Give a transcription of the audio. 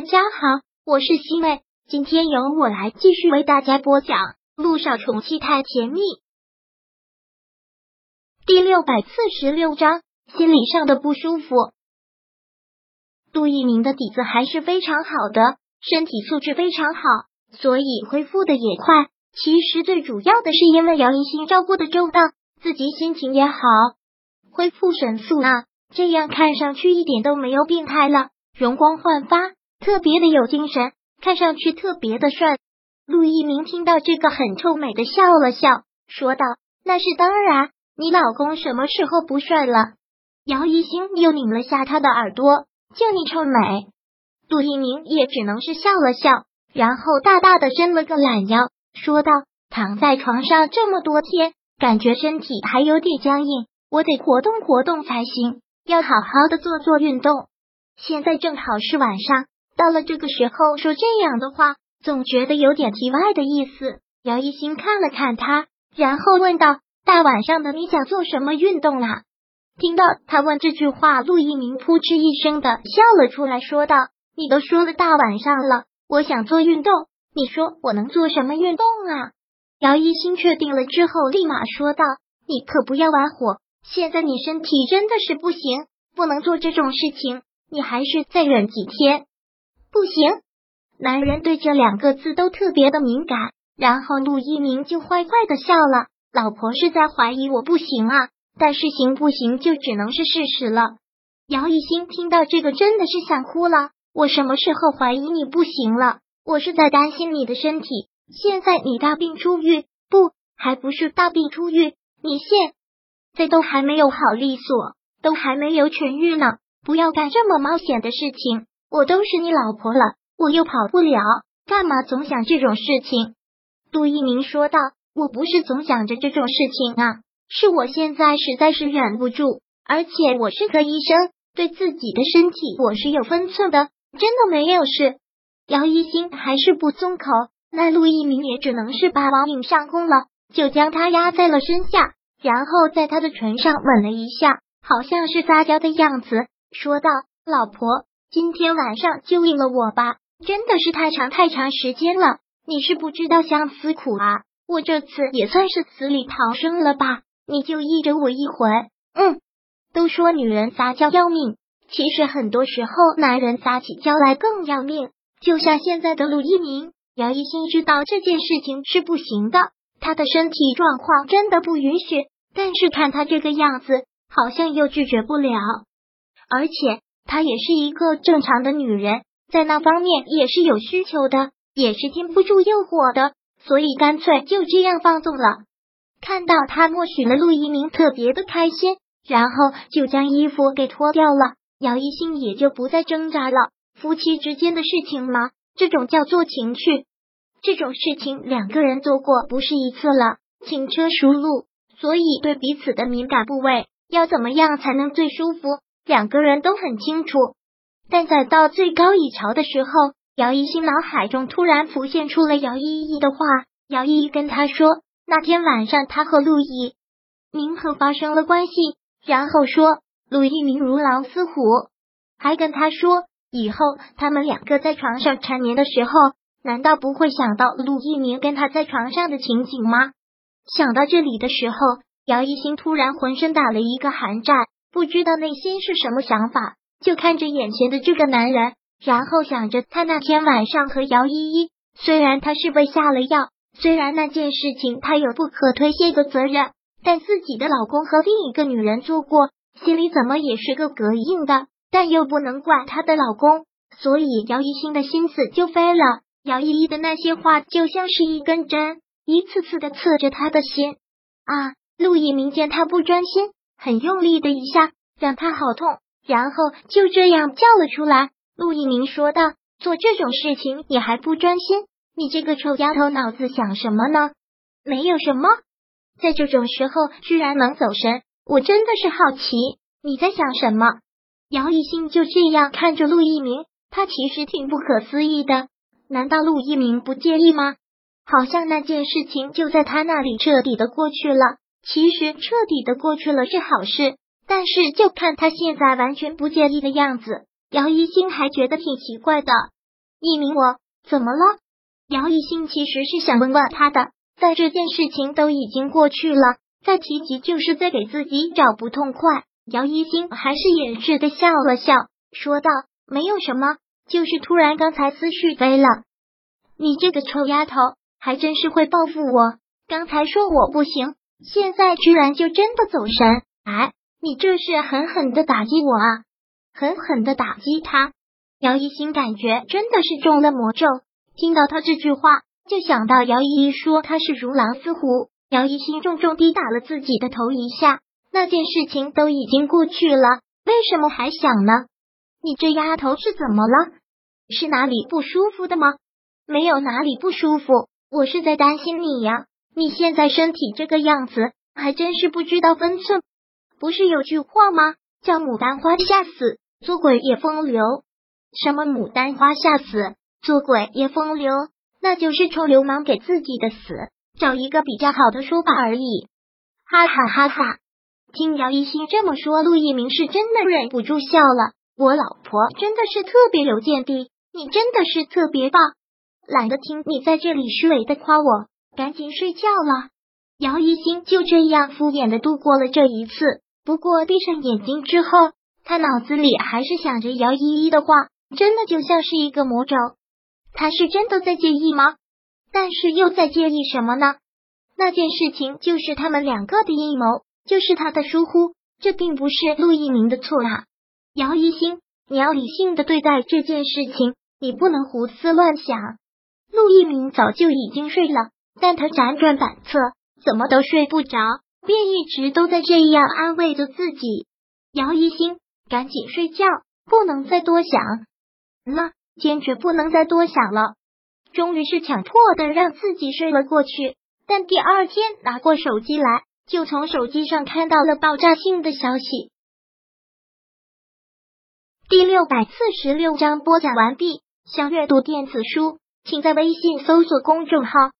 大家好，我是西妹，今天由我来继续为大家播讲《路上宠妻太甜蜜》第六百四十六章，心理上的不舒服。杜一鸣的底子还是非常好的，身体素质非常好，所以恢复的也快。其实最主要的是因为姚一新照顾的周到，自己心情也好，恢复神速啊，这样看上去一点都没有病态了，容光焕发。特别的有精神，看上去特别的帅。陆一鸣听到这个很臭美的笑了笑，说道：“那是当然，你老公什么时候不帅了？”姚一星又拧了下他的耳朵：“就你臭美。”陆一鸣也只能是笑了笑，然后大大的伸了个懒腰，说道：“躺在床上这么多天，感觉身体还有点僵硬，我得活动活动才行，要好好的做做运动。现在正好是晚上。”到了这个时候说这样的话，总觉得有点题外的意思。姚一新看了看他，然后问道：“大晚上的，你想做什么运动啊？”听到他问这句话，陆一鸣扑哧一声的笑了出来，说道：“你都说了大晚上了，我想做运动，你说我能做什么运动啊？”姚一新确定了之后，立马说道：“你可不要玩火，现在你身体真的是不行，不能做这种事情，你还是再忍几天。”不行，男人对这两个字都特别的敏感。然后陆一鸣就坏坏的笑了。老婆是在怀疑我不行啊，但是行不行就只能是事实了。姚一新听到这个真的是想哭了。我什么时候怀疑你不行了？我是在担心你的身体。现在你大病初愈，不，还不是大病初愈，你现在都还没有好利索，都还没有痊愈呢。不要干这么冒险的事情。我都是你老婆了，我又跑不了，干嘛总想这种事情？杜一鸣说道：“我不是总想着这种事情啊，是我现在实在是忍不住，而且我是个医生，对自己的身体我是有分寸的，真的没有事。”姚一新还是不松口，那陆一鸣也只能是把王颖上弓了，就将他压在了身下，然后在他的唇上吻了一下，好像是撒娇的样子，说道：“老婆。”今天晚上就应了我吧，真的是太长太长时间了。你是不知道相思苦啊，我这次也算是死里逃生了吧？你就依着我一回。嗯，都说女人撒娇要命，其实很多时候男人撒起娇来更要命。就像现在的陆一鸣，姚一新知道这件事情是不行的，他的身体状况真的不允许，但是看他这个样子，好像又拒绝不了，而且。她也是一个正常的女人，在那方面也是有需求的，也是禁不住诱惑的，所以干脆就这样放纵了。看到他默许了陆一鸣，特别的开心，然后就将衣服给脱掉了。姚一兴也就不再挣扎了。夫妻之间的事情嘛，这种叫做情趣，这种事情两个人做过不是一次了，轻车熟路，所以对彼此的敏感部位要怎么样才能最舒服？两个人都很清楚，但在到最高一桥的时候，姚一新脑海中突然浮现出了姚依依的话。姚依依跟他说，那天晚上他和陆毅明和发生了关系，然后说陆一鸣如狼似虎，还跟他说以后他们两个在床上缠绵的时候，难道不会想到陆一鸣跟他在床上的情景吗？想到这里的时候，姚一新突然浑身打了一个寒战。不知道内心是什么想法，就看着眼前的这个男人，然后想着他那天晚上和姚依依，虽然他是被下了药，虽然那件事情他有不可推卸的责任，但自己的老公和另一个女人做过，心里怎么也是个膈应的，但又不能怪她的老公，所以姚一心的心思就飞了。姚依依的那些话就像是一根针，一次次的刺着他的心。啊，陆毅明见他不专心。很用力的一下，让他好痛，然后就这样叫了出来。陆一鸣说道：“做这种事情你还不专心？你这个臭丫头脑子想什么呢？没有什么，在这种时候居然能走神，我真的是好奇你在想什么。”姚一兴就这样看着陆一鸣，他其实挺不可思议的。难道陆一鸣不介意吗？好像那件事情就在他那里彻底的过去了。其实彻底的过去了是好事，但是就看他现在完全不介意的样子，姚一星还觉得挺奇怪的。一鸣，我怎么了？姚一兴其实是想问问他的，但这件事情都已经过去了，再提及就是在给自己找不痛快。姚一兴还是掩饰的笑了笑，说道：“没有什么，就是突然刚才思绪飞了。你这个臭丫头，还真是会报复我。刚才说我不行，现在居然就真的走神。哎，你这是狠狠的打击我啊！狠狠的打击他。”姚一兴感觉真的是中了魔咒，听到他这句话，就想到姚依依说他是如狼似虎。姚一兴重重地打了自己的头一下。那件事情都已经过去了，为什么还想呢？你这丫头是怎么了？是哪里不舒服的吗？没有哪里不舒服，我是在担心你呀。你现在身体这个样子，还真是不知道分寸。不是有句话吗？叫牡丹花下死，做鬼也风流。什么牡丹花下死，做鬼也风流？那就是臭流氓给自己的死找一个比较好的说法而已。哈哈哈哈！听姚一新这么说，陆一鸣是真的忍不住笑了。我老婆真的是特别有见地，你真的是特别棒。懒得听你在这里虚伪的夸我，赶紧睡觉了。姚一新就这样敷衍的度过了这一次。不过闭上眼睛之后，他脑子里还是想着姚依依的话，真的就像是一个魔咒。他是真的在介意吗？但是又在介意什么呢？那件事情就是他们两个的阴谋。就是他的疏忽，这并不是陆一鸣的错啊！姚一星，你要理性的对待这件事情，你不能胡思乱想。陆一鸣早就已经睡了，但他辗转反侧，怎么都睡不着，便一直都在这样安慰着自己。姚一星，赶紧睡觉，不能再多想了，坚决不能再多想了。终于是强迫的让自己睡了过去，但第二天拿过手机来。就从手机上看到了爆炸性的消息。第六百四十六章播讲完毕。想阅读电子书，请在微信搜索公众号“